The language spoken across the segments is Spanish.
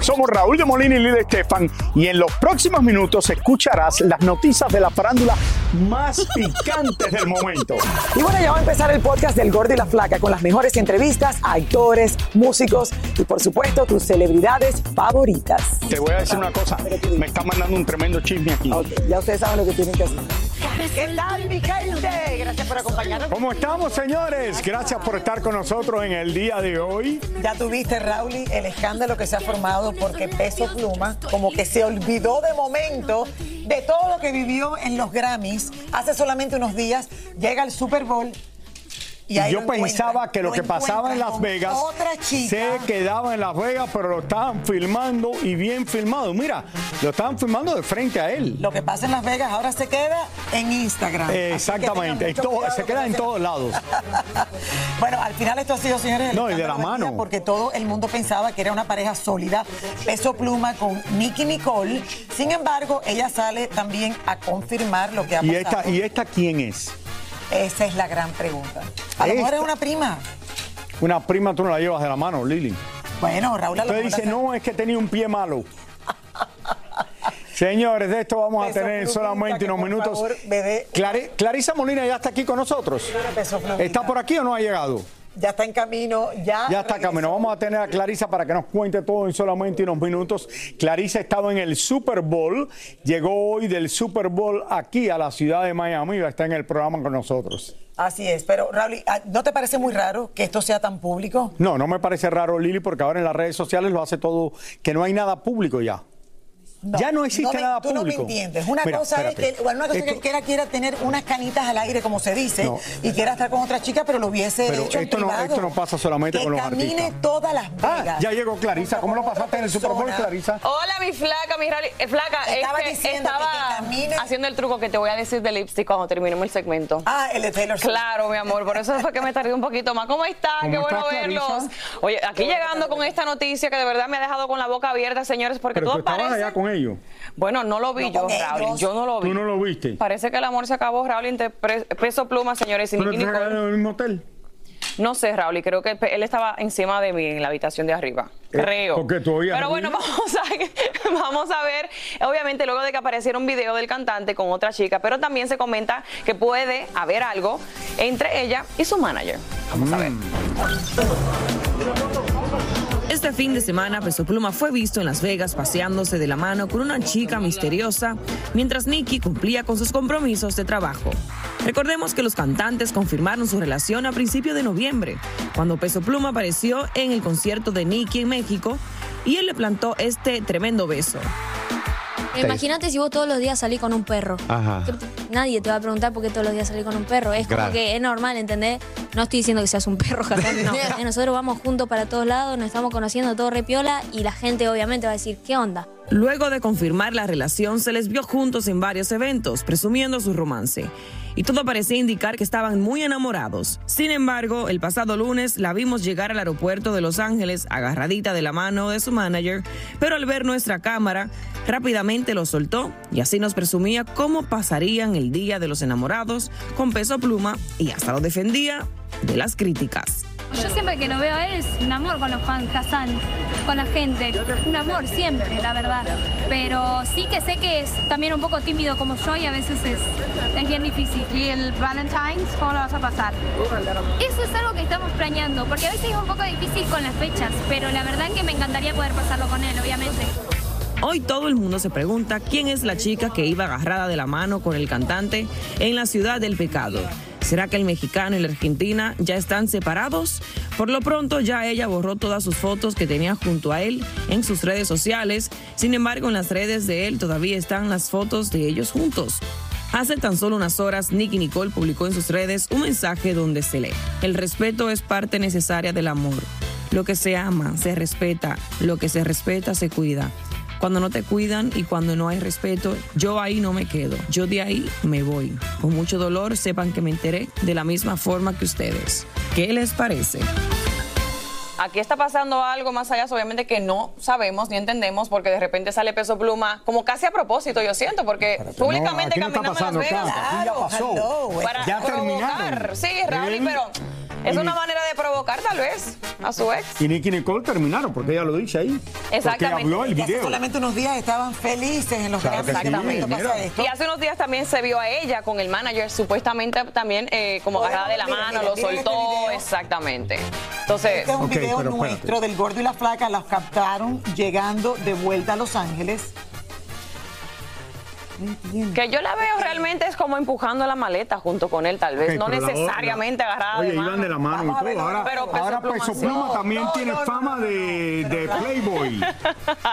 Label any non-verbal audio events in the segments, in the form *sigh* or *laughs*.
Somos Raúl de Molina y Lidia Estefan y en los próximos minutos escucharás las noticias de la farándula más *laughs* picantes del momento. Y bueno, ya va a empezar el podcast del Gordi y la Flaca con las mejores entrevistas a actores, músicos y por supuesto tus celebridades favoritas. Te voy a decir una cosa, me está mandando un tremendo chisme aquí. Ok, ya ustedes saben lo que tienen que hacer. ¿Qué tal, mi gente? Gracias por acompañarnos. ¿Cómo estamos, señores? Gracias por estar con nosotros en el día de hoy. Ya tuviste, Raúl, el escándalo que se ha formado porque Peso Pluma como que se olvidó de momento de todo lo que vivió en los Grammys hace solamente unos días. Llega el Super Bowl. Y yo pensaba que lo que pasaba en Las Vegas se quedaba en Las Vegas, pero lo estaban filmando y bien filmado. Mira, lo estaban filmando de frente a él. Lo que pasa en Las Vegas ahora se queda en Instagram. Exactamente, todo- se queda en todos lados. *laughs* Bueno, al final esto ha sido, señores, No, y de la mano. porque todo el mundo pensaba que era una pareja sólida, peso pluma con Nicky Nicole. Sin embargo, ella sale también a confirmar lo que ha ¿Y pasado. esta, ¿Y esta quién es? Esa es la gran pregunta. A lo mejor es una prima. Una prima tú no la llevas de la mano, Lili. Bueno, Raúl a lo Usted mejor dice, no, es que tenía un pie malo. *laughs* Señores, de esto vamos a Peso tener Plumita, solamente que unos por minutos. favor. Clari- Clarisa Molina ya está aquí con nosotros. Peso Plumita. ¿Está por aquí o no ha llegado? Ya está en camino, ya. Ya está regresó. camino. Vamos a tener a Clarisa para que nos cuente todo en solamente unos minutos. Clarisa estaba en el Super Bowl, llegó hoy del Super Bowl aquí a la ciudad de Miami y va a estar en el programa con nosotros. Así es, pero Raúl, ah, ¿no te parece muy raro que esto sea tan público? No, no me parece raro, Lili, porque ahora en las redes sociales lo hace todo, que no hay nada público ya. Ya no existe me- nada tú público. no me entiendes. Una Mira, cosa espérate. es que, bueno, una cosa es que Esto- él quiera, quiera tener unas canitas al aire, como se dice, No. y quiera estar con otra chica, pero lo hubiese Pero hecho en esto no- privado. esto no pasa solamente que con los camine artistas. todas las Ah, Vegas. ya llegó Clarisa. ¿Cómo lo pasaste en el Super Bowl. Clarisa? Hola, mi flaca, mi rally. eh, flaca, Estaba es que diciendo que estaba te camine. haciendo el truco que te voy a decir de lipstick cuando terminemos el segmento. Ah, el de Taylor Swift. Claro, mi amor, por eso fue que me tardé un poquito más. ¿Cómo están? ¿Cómo Qué bueno estás, verlos. Clarisa? Oye, aquí llegando con esta noticia que de verdad me ha dejado con la boca abierta, señores, porque Pero tú todo parece... ellos. Bueno, no lo vi No yo, Raúl. ellos. Yo no lo vi. ¿Tú no lo viste? Parece que el amor se acabó, Raúl, entre peso pluma, señores, y ¿Pero te en el mismo hotel? No sé, Raúl, y creo que él estaba encima de mí en la habitación de arriba. Eh, Creo. ¿por qué tú oías Pero bueno, *laughs* vamos a, vamos a ver, obviamente luego de que apareciera un video del cantante con otra chica, pero también se comenta que puede haber algo entre ella y su manager. Vamos a ver. Este fin de semana, Peso Pluma fue visto en Las Vegas paseándose de la mano con una chica misteriosa, mientras Nicky cumplía con sus compromisos de trabajo. Recordemos que los cantantes confirmaron su relación a principios de noviembre, cuando Peso Pluma apareció en el concierto de Nicky en México y él le plantó este tremendo beso. Imagínate si vos todos los días salís con un perro. Ajá. Nadie te va a preguntar por qué todos los días salís con un perro. Es Claro. como que es normal, ¿entendés? No estoy diciendo que seas un perro, *laughs* jamás, no. Eh, Nosotros vamos juntos para todos lados, nos estamos conociendo todo repiola y la gente obviamente va a decir, ¿qué onda? Luego de confirmar la relación, se les vio juntos en varios eventos, presumiendo su romance. Y todo parecía indicar que estaban muy enamorados. Sin embargo, el pasado lunes la vimos llegar al aeropuerto de Los Ángeles agarradita de la mano de su manager, pero al ver nuestra cámara, rápidamente lo soltó y así nos presumía cómo pasarían el día de los enamorados con peso pluma y hasta lo defendía de las críticas. Yo siempre que lo veo a él es un amor con los fans, Hassan, con la gente. Un amor siempre, la verdad. Pero sí que sé que es también un poco tímido como yo y a veces es, es bien difícil. ¿Y el Valentine's cómo lo vas a pasar? Eso es algo que estamos planeando, porque a veces es un poco difícil con las fechas, pero la verdad que me encantaría poder pasarlo con él, obviamente. Hoy todo el mundo se pregunta quién es la chica que iba agarrada de la mano con el cantante en la ciudad del pecado. ¿Será que el mexicano y la argentina ya están separados? Por lo pronto ya ella borró todas sus fotos que tenía junto a él en sus redes sociales. Sin embargo, en las redes de él todavía están las fotos de ellos juntos. Hace tan solo unas horas, Nicky Nicole publicó en sus redes un mensaje donde se lee, el respeto es parte necesaria del amor. Lo que se ama, se respeta, lo que se respeta, se cuida. Cuando no te cuidan y cuando no hay respeto, yo ahí no me quedo. Yo de ahí me voy. Con mucho dolor, sepan que me enteré de la misma forma que ustedes. ¿Qué les parece? Aquí está pasando algo más allá, obviamente que no sabemos ni entendemos, porque de repente sale peso pluma, como casi a propósito, yo siento, porque públicamente no, aquí no está caminando en Las Vegas. ya pasó. hello, Para Ya provocar. terminaron. Sí, Raúl, Él pero es y- una manera de provocar tal vez a su ex. Y Nicky Nicole terminaron, porque ella lo dice ahí. Exactamente. Porque habló el Y hace video. solamente unos días estaban felices en los Claro que Grammys. sí, Exactamente, mira. pasa esto. Y hace unos días también se vio a ella con el manager, supuestamente también eh, como agarrada de la mira, mano, mira, lo este soltó. Exactamente. Entonces, Este es un video espérate. nuestro del gordo y la flaca. Los captaron llegando de vuelta a Los Ángeles. No entiendo. que yo la veo realmente es como empujando la maleta junto con él, tal vez, no la necesariamente otra- agarrada Oye, de mano. iban de la mano y todo. Ahora, pero Peso ahora Pluma Peso sí. Pluma No, también no, tiene fama no. de, de Playboy.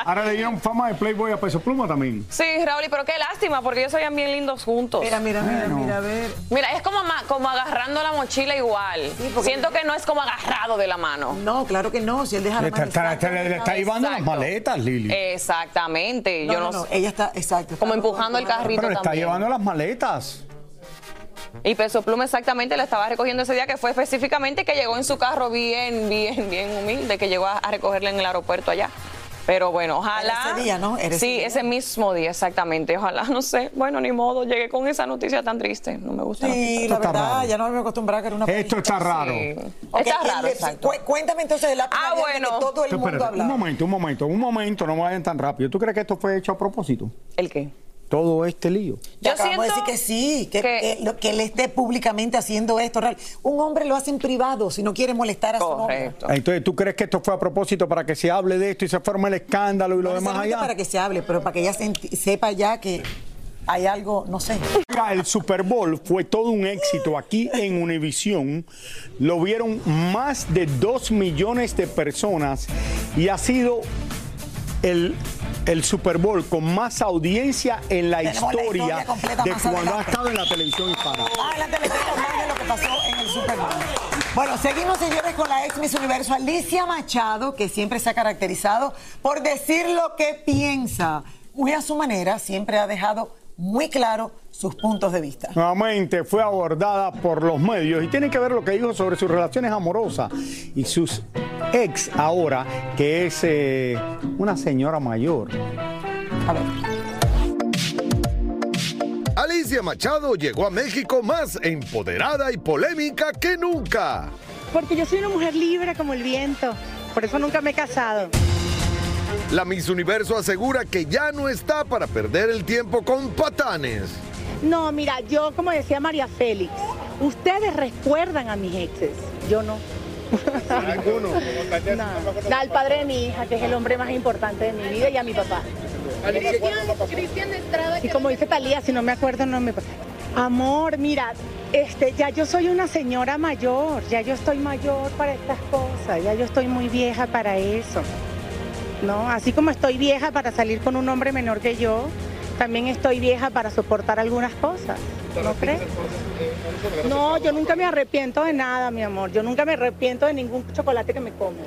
Ahora le dieron fama de Playboy a Peso Pluma también. Sí, Raúl, pero qué lástima, porque ellos se veían bien lindos juntos. Mira, mira, mira, Bueno. mira, a ver. Mira, es como, como agarrando la mochila igual. Sí, Siento que no es como agarrado de la mano. No, claro que no. Si él deja Le la está, mano. está- le- está llevando las maletas, Lili. Exactamente. No, yo no, no, no, sé. ella está, exacto. Como está el carrito Pero le está también. llevando las maletas. Y Peso Pluma exactamente le estaba recogiendo ese día, que fue específicamente que llegó en su carro bien, bien, bien humilde, que llegó a, a recogerle en el aeropuerto allá. Pero bueno, ojalá. Era ese día, ¿no? Era ese sí, día. ese mismo día, exactamente. Ojalá, no sé. Bueno, ni modo, llegué con esa noticia tan triste. No me gusta. Sí, Esto la está verdad, raro. ya no me acostumbraba que era una Esto está raro. Sí. Está raro, le- exacto. cu- Cuéntame entonces de la Ah, bueno. que todo el mundo Espérate, un hablaba. momento, un momento, un momento, un momento, no me vayan tan rápido. ¿Tú crees que esto fue hecho a propósito? ¿El qué? Todo este lío. Ya Yo acabamos de decir siento que sí, que, que- que lo- que él esté públicamente haciendo esto. real. Un hombre lo hace en privado si no quiere molestar a su novia. Correcto. Entonces, ¿tú crees que esto fue a propósito para que se hable de esto y se forme el escándalo y lo No demás necesariamente allá? para que se hable, pero para que ella se sepa ya que hay algo, no sé. El Super Bowl fue todo un éxito aquí en Univisión. Lo vieron más de 2 millones de personas y ha sido el, el Super Bowl con más audiencia en la Tenemos la historia, de cuando ha estado en la televisión hispana. Adelante, les cuento más de lo que pasó en el Super Bowl. Bueno, seguimos, señores, con la ex Miss Universo Alicia Machado, que siempre se ha caracterizado por decir lo que piensa. Muy a su manera, siempre ha dejado muy claro sus puntos de vista. Nuevamente fue abordada por los medios y tiene que ver lo que dijo sobre sus relaciones amorosas y sus ex ahora, que es eh, una señora mayor. A ver. Alicia Machado llegó a México más empoderada y polémica que nunca. Porque yo soy una mujer libre como el viento. Por eso nunca me he casado. La Miss Universo asegura que ya no está para perder el tiempo con patanes. No, mira, yo como decía María Félix, ustedes recuerdan a mis exes, yo no. Ninguno. No, al padre de mi hija, que es el hombre más importante de mi vida, y a mi papá. Cristian Estrada. Y como dice Talía, si no me acuerdo, no me... Amor, mira, este, ya yo soy una señora mayor, ya yo estoy mayor para estas cosas, ya yo estoy muy vieja para eso. ¿No? Así como estoy vieja para salir con un hombre menor que yo, también estoy vieja para soportar algunas cosas. ¿No crees? No, yo nunca me arrepiento de nada, mi amor. Yo nunca me arrepiento de ningún chocolate que me como.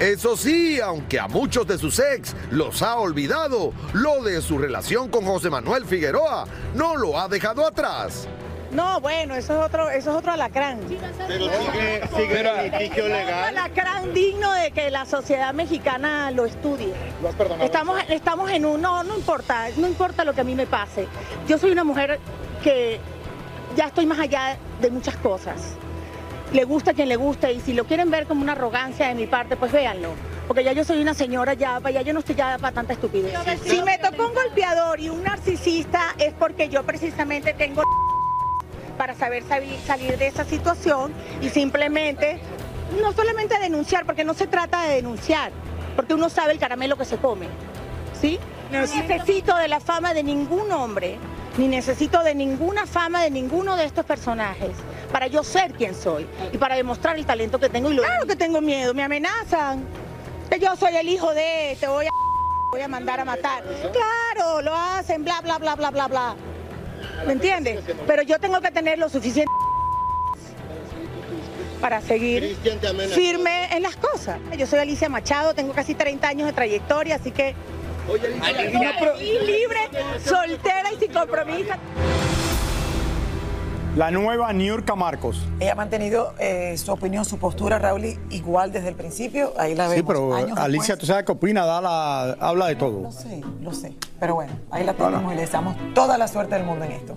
Eso sí, aunque a muchos de sus ex los ha olvidado, lo de su relación con José Manuel Figueroa no lo ha dejado atrás. No, bueno, eso es otro, eso es otro alacrán. Pero sigue, sigue el litigio Un alacrán digno de que la sociedad mexicana lo estudie. ¿Lo has perdonado? Estamos, estamos en un, no, no importa, no importa lo que a mí me pase. Yo soy una mujer que ya estoy más allá de muchas cosas. Le gusta a quien le guste y si lo quieren ver como una arrogancia de mi parte, pues véanlo. Porque ya yo soy una señora, ya, ya yo no estoy ya para tanta estupidez. Si me tocó un golpeador y un narcisista es porque yo precisamente tengo para saber salir de esa situación y simplemente, no solamente denunciar, porque no se trata de denunciar, porque uno sabe el caramelo que se come, ¿sí? No necesito de la fama de ningún hombre, ni necesito de ninguna fama de ninguno de estos personajes para yo ser quien soy y para demostrar el talento que tengo. Y lo- claro que tengo miedo, me amenazan, que yo soy el hijo de, te voy a, voy a mandar a matar. Claro, lo hacen, bla, bla, bla, bla, bla, bla. ¿Me entiendes? Pero yo tengo que tener lo suficiente para seguir firme en las cosas. Yo soy Alicia Machado, tengo casi 30 años de trayectoria, así que pro- y libre, soltera y sin compromiso. La nueva Niurka Marcos. Ella ha mantenido eh, su opinión, su postura, Raúl, igual desde el principio. Ahí la vemos. Sí, pero años Alicia, después. ¿tú sabes qué opina? Da la- habla de todo. Lo sé, lo sé. Pero bueno, ahí la tenemos y le deseamos toda la suerte del mundo en esto.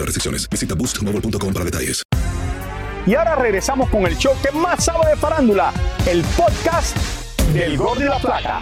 restricciones. Visita boostmobile.com para detalles. Y ahora regresamos con el show que más sabe de farándula, el podcast del Gordo y la Plata.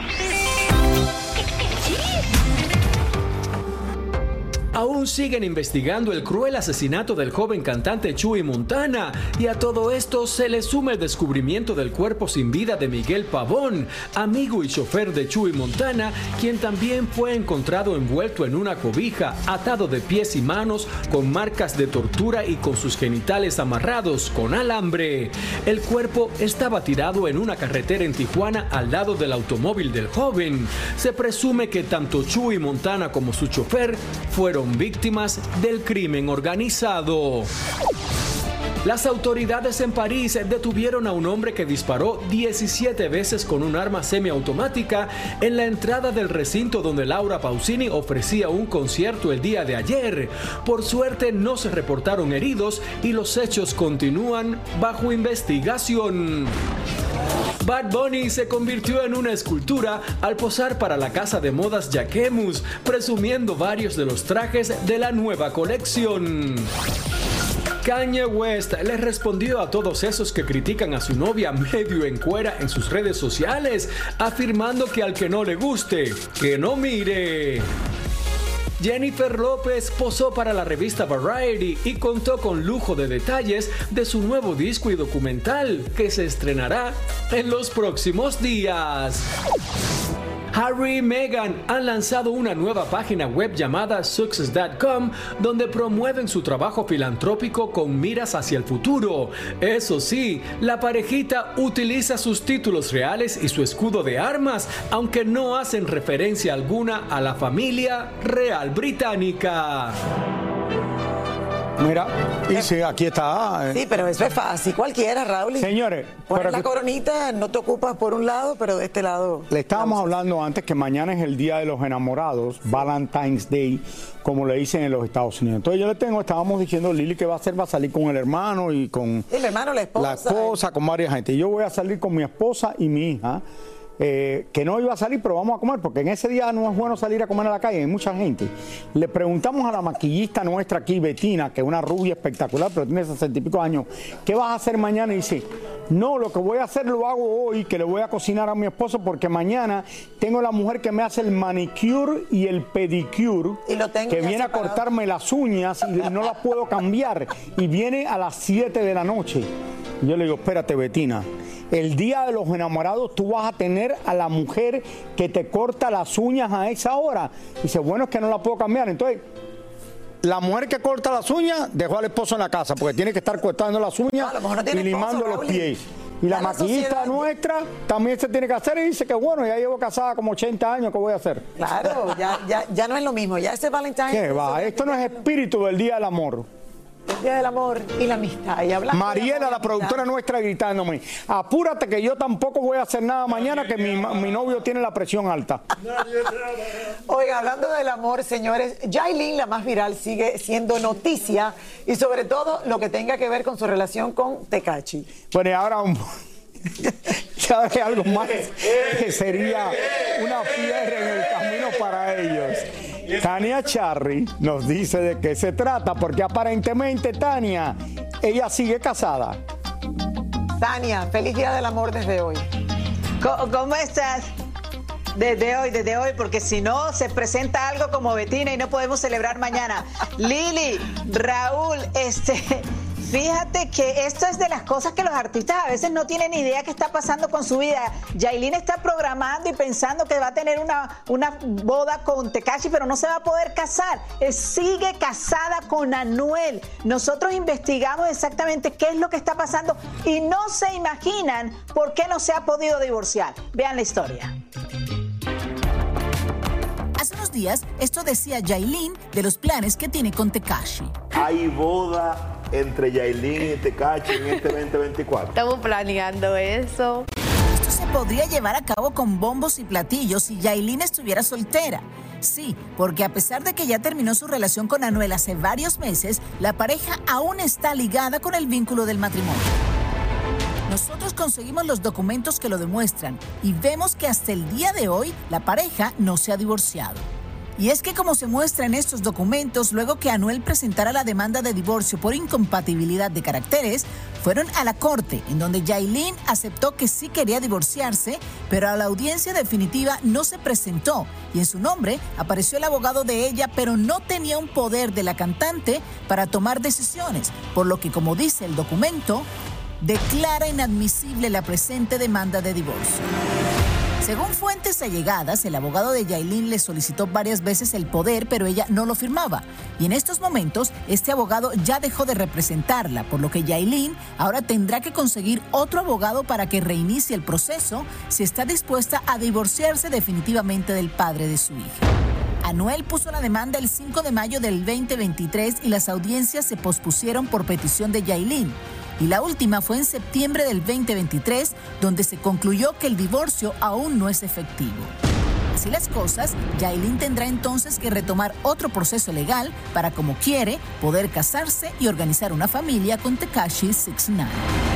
Aún siguen investigando el cruel asesinato del joven cantante Chuy Montana y a todo esto se le suma el descubrimiento del cuerpo sin vida de Miguel Pavón, amigo y chofer de Chuy Montana, quien también fue encontrado envuelto en una cobija, atado de pies y manos, con marcas de tortura y con sus genitales amarrados con alambre. El cuerpo estaba tirado en una carretera en Tijuana al lado del automóvil del joven. Se presume que tanto Chuy Montana como su chofer fueron víctimas del crimen organizado. Las autoridades en París detuvieron a un hombre que disparó 17 veces con un arma semiautomática en la entrada del recinto donde Laura Pausini ofrecía un concierto el día de ayer. Por suerte no se reportaron heridos y los hechos continúan bajo investigación. Bad Bunny se convirtió en una escultura al posar para la casa de modas Jacquemus, presumiendo varios de los trajes de la nueva colección. Kanye West le respondió a todos esos que critican a su novia medio en cuera en sus redes sociales, afirmando que al que no le guste, que no mire. Jennifer López posó para la revista Variety y contó con lujo de detalles de su nuevo disco y documental que se estrenará en los próximos días. Harry y Meghan han lanzado una nueva página web llamada Success.com donde promueven su trabajo filantrópico con miras hacia el futuro. Eso sí, la parejita utiliza sus títulos reales y su escudo de armas, aunque no hacen referencia alguna a la familia real británica. Mira, y sí, aquí está. eh. Sí, pero eso es fácil, cualquiera, Raúl. Señores, Pones pero la coronita, no te ocupas por un lado, pero de este lado. Le estábamos hablando antes que mañana es el Día de los Enamorados, Valentine's Day, como le dicen en los Estados Unidos. Entonces yo le tengo, estábamos diciendo, Lili, que va a hacer, va a salir con el hermano y con El hermano, la esposa. la esposa, con varias gente. Yo voy a salir con mi esposa y mi hija, eh, que no iba a salir, pero vamos a comer, porque en ese día no es bueno salir a comer a la calle, hay mucha gente. Le preguntamos a la maquillista nuestra aquí, Betina, que es una rubia espectacular, pero tiene sesenta y pico años, ¿qué vas a hacer mañana? Y dice, no, lo que voy a hacer lo hago hoy, que le voy a cocinar a mi esposo, porque mañana tengo la mujer que me hace el manicure y el pedicure, tengo que ya viene a cortarme las uñas y no las puedo cambiar, y viene a las 7 de la noche. Yo le digo, espérate, Betina, el día de los enamorados tú vas a tener a la mujer que te corta las uñas a esa hora. Y dice, bueno, es que no la puedo cambiar. Entonces, la mujer que corta las uñas dejó al esposo en la casa porque tiene que estar cortando las uñas no y limando esposo, los pies. Y la la maquillista nuestra también se tiene que hacer y dice que bueno, ya llevo casada como 80 años, ¿qué voy a hacer? Claro, ya, ya, ya no es lo mismo. Ya ese Valentine. ¿Qué va? Esto no es espíritu del Día del Amor. El día del amor y la amistad. Y Mariela, amor la amistad, productora nuestra, gritándome, apúrate que yo tampoco voy a hacer nada mañana, que mi, mi novio tiene la presión alta. Oiga, hablando del amor, señores, Jailin, la más viral, sigue siendo noticia y sobre todo lo que tenga que ver con su relación con Tecachi. Bueno, y ahora un- *laughs* algo más que sería una piedra en el camino para ellos. Tania Charry nos dice de qué se trata, porque aparentemente Tania, ella sigue casada. Tania, feliz día del amor desde hoy. ¿Cómo, cómo estás? Desde hoy, desde hoy, porque si no se presenta algo como Betina y no podemos celebrar mañana. Lili, Raúl, este, fíjate que esto es de las cosas que los artistas a veces no tienen idea qué está pasando con su vida. Yailin está programando y pensando que va a tener una, una boda con Tekashi, pero no se va a poder casar. Eh, Sigue casada con Anuel. Nosotros investigamos exactamente qué es lo que está pasando y no se imaginan por qué no se ha podido divorciar. Vean la historia. Hace unos días, esto decía Yailin de los planes que tiene con Tekashi. Hay boda entre Yailin y Tecachi en este 2024. Estamos planeando eso. Esto se podría llevar a cabo con bombos y platillos si Yailin estuviera soltera. Sí, porque a pesar de que ya terminó su relación con Anuel hace varios meses, la pareja aún está ligada con el vínculo del matrimonio. Nosotros conseguimos los documentos que lo demuestran y vemos que hasta el día de hoy la pareja no se ha divorciado. Y es que como se muestra en estos documentos, luego que Anuel presentara la demanda de divorcio por incompatibilidad de caracteres, fueron a la corte, en donde Yailin aceptó que sí quería divorciarse, pero a la audiencia definitiva no se presentó y en su nombre apareció el abogado de ella, pero no tenía un poder de la cantante para tomar decisiones, por lo que como dice el documento, declara inadmisible la presente demanda de divorcio. Según fuentes allegadas, el abogado de Yailin le solicitó varias veces el poder, pero ella no lo firmaba. Y en estos momentos, este abogado ya dejó de representarla, por lo que Yailin ahora tendrá que conseguir otro abogado para que reinicie el proceso si está dispuesta a divorciarse definitivamente del padre de su hija. Anuel puso la demanda el 5 de mayo del 2023 y las audiencias se pospusieron por petición de Yailin. Y la última fue en septiembre del 2023, donde se concluyó que el divorcio aún no es efectivo. Así las cosas, Yailin tendrá entonces que retomar otro proceso legal para, como quiere, poder casarse y organizar una familia con Tekashi 69.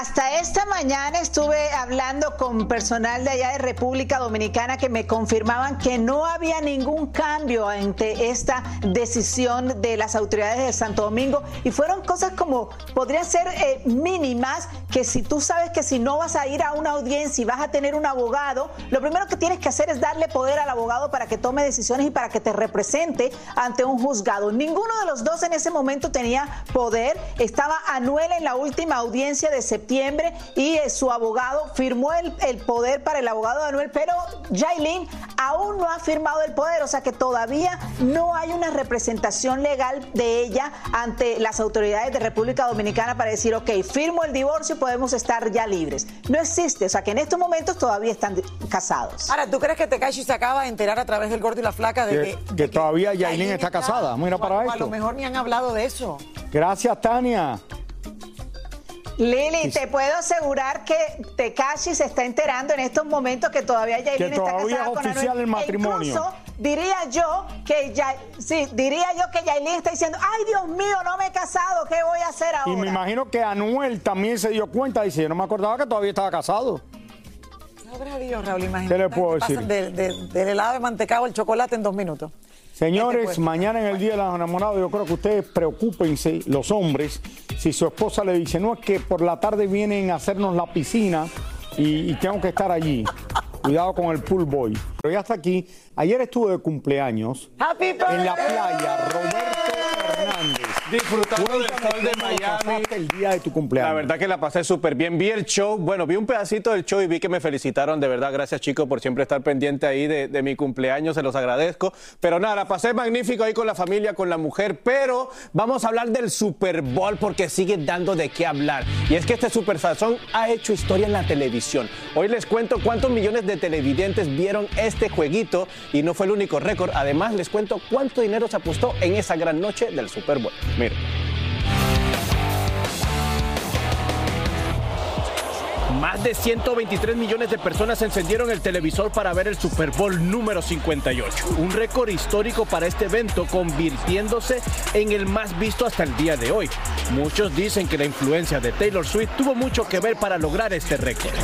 Hasta esta mañana estuve hablando con personal de allá de República Dominicana que me confirmaban que no había ningún cambio ante esta decisión de las autoridades de Santo Domingo y fueron cosas como podrían ser eh, mínimas que si tú sabes que si no vas a ir a una audiencia y vas a tener un abogado, lo primero que tienes que hacer es darle poder al abogado para que tome decisiones y para que te represente ante un juzgado. Ninguno de los dos en ese momento tenía poder. Estaba Anuel en la última audiencia de septiembre y eh, su abogado firmó el, el poder para el abogado de Anuel, pero Jailin aún no ha firmado el poder, o sea que todavía no hay una representación legal de ella ante las autoridades de República Dominicana para decir, ok, firmo el divorcio y podemos estar ya libres. No existe, o sea que en estos momentos todavía están casados. Ahora, ¿tú crees que Tekashi se acaba de enterar a través del gordo y la flaca de Que, que, que todavía Yailin está casada. Mira para o a lo esto. mejor ni han hablado de eso? Gracias, Tania. Lili, te puedo asegurar que Tekashi se está enterando en estos momentos que todavía Yailin Que está todavía casada es con oficial Anuel. el matrimonio. E incluso diría yo que ya, sí, diría yo que Yailin está diciendo, ay Dios mío, no me he casado, ¿qué voy a hacer Y ahora? me imagino que Anuel también se dio cuenta. Dice, yo no me acordaba que todavía estaba casado. Sabrá Dios, Raúl, imagínate. ¿Qué le puedo decir? del- del- del helado de mantecado al chocolate en dos minutos. Señores, Este, mañana en el Día de los Enamorados, yo creo que ustedes preocúpense, los hombres, si su esposa le dice, no es que por la tarde vienen a hacernos la piscina y, y tengo que estar allí. *laughs* Cuidado con el pool boy. Pero ya está aquí. Ayer estuve de cumpleaños en la playa, Roberto Hernández. Disfrutando del sol de Miami. el día de tu cumpleaños. La verdad que la pasé súper bien. Vi el show, bueno, vi un pedacito del show y vi que me felicitaron. De verdad, gracias chicos por siempre estar pendiente ahí de, de mi cumpleaños, se los agradezco. Pero nada, la pasé magnífico ahí con la familia, con la mujer. Pero vamos a hablar del Super Bowl porque sigue dando de qué hablar. Y es que este Super Sazón ha hecho historia en la televisión. Hoy les cuento cuántos millones de televidentes vieron este jueguito y no fue el único récord. Además, les cuento cuánto dinero se apostó en esa gran noche del Super Bowl. Miren. Más de 123 millones de personas encendieron el televisor para ver el Super Bowl número 58. Un récord histórico para este evento, convirtiéndose en el más visto hasta el día de hoy. Muchos dicen que la influencia de Taylor Swift tuvo mucho que ver para lograr este récord.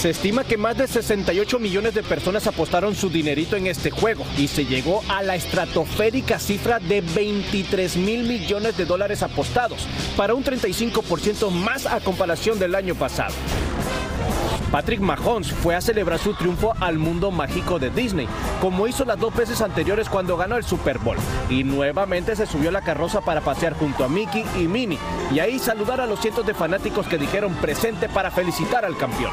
Se estima que más de 68 millones de personas apostaron su dinerito en este juego y se llegó a la estratosférica cifra de 23 mil millones de dólares apostados, para un 35% más a comparación del año pasado. Patrick Mahomes fue a celebrar su triunfo al mundo mágico de Disney, como hizo las dos veces anteriores cuando ganó el Super Bowl. Y nuevamente se subió a la carroza para pasear junto a Mickey y Minnie, y ahí saludar a los cientos de fanáticos que dijeron presente para felicitar al campeón.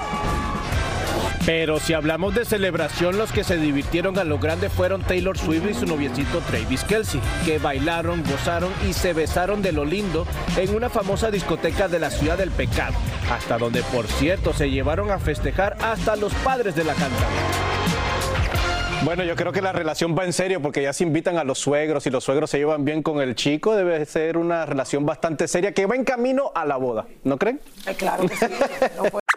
Pero si hablamos de celebración, los que se divirtieron a lo grande fueron Taylor Swift y su noviecito Travis Kelsey, que bailaron, gozaron y se besaron de lo lindo en una famosa discoteca de la ciudad del pecado, hasta donde por cierto se llevaron a festejar hasta los padres de la cantante. Bueno, yo creo que la relación va en serio porque ya se invitan a los suegros y los suegros se llevan bien con el chico. Debe ser una relación bastante seria que va en camino a la boda, ¿no creen? Claro que sí. *laughs*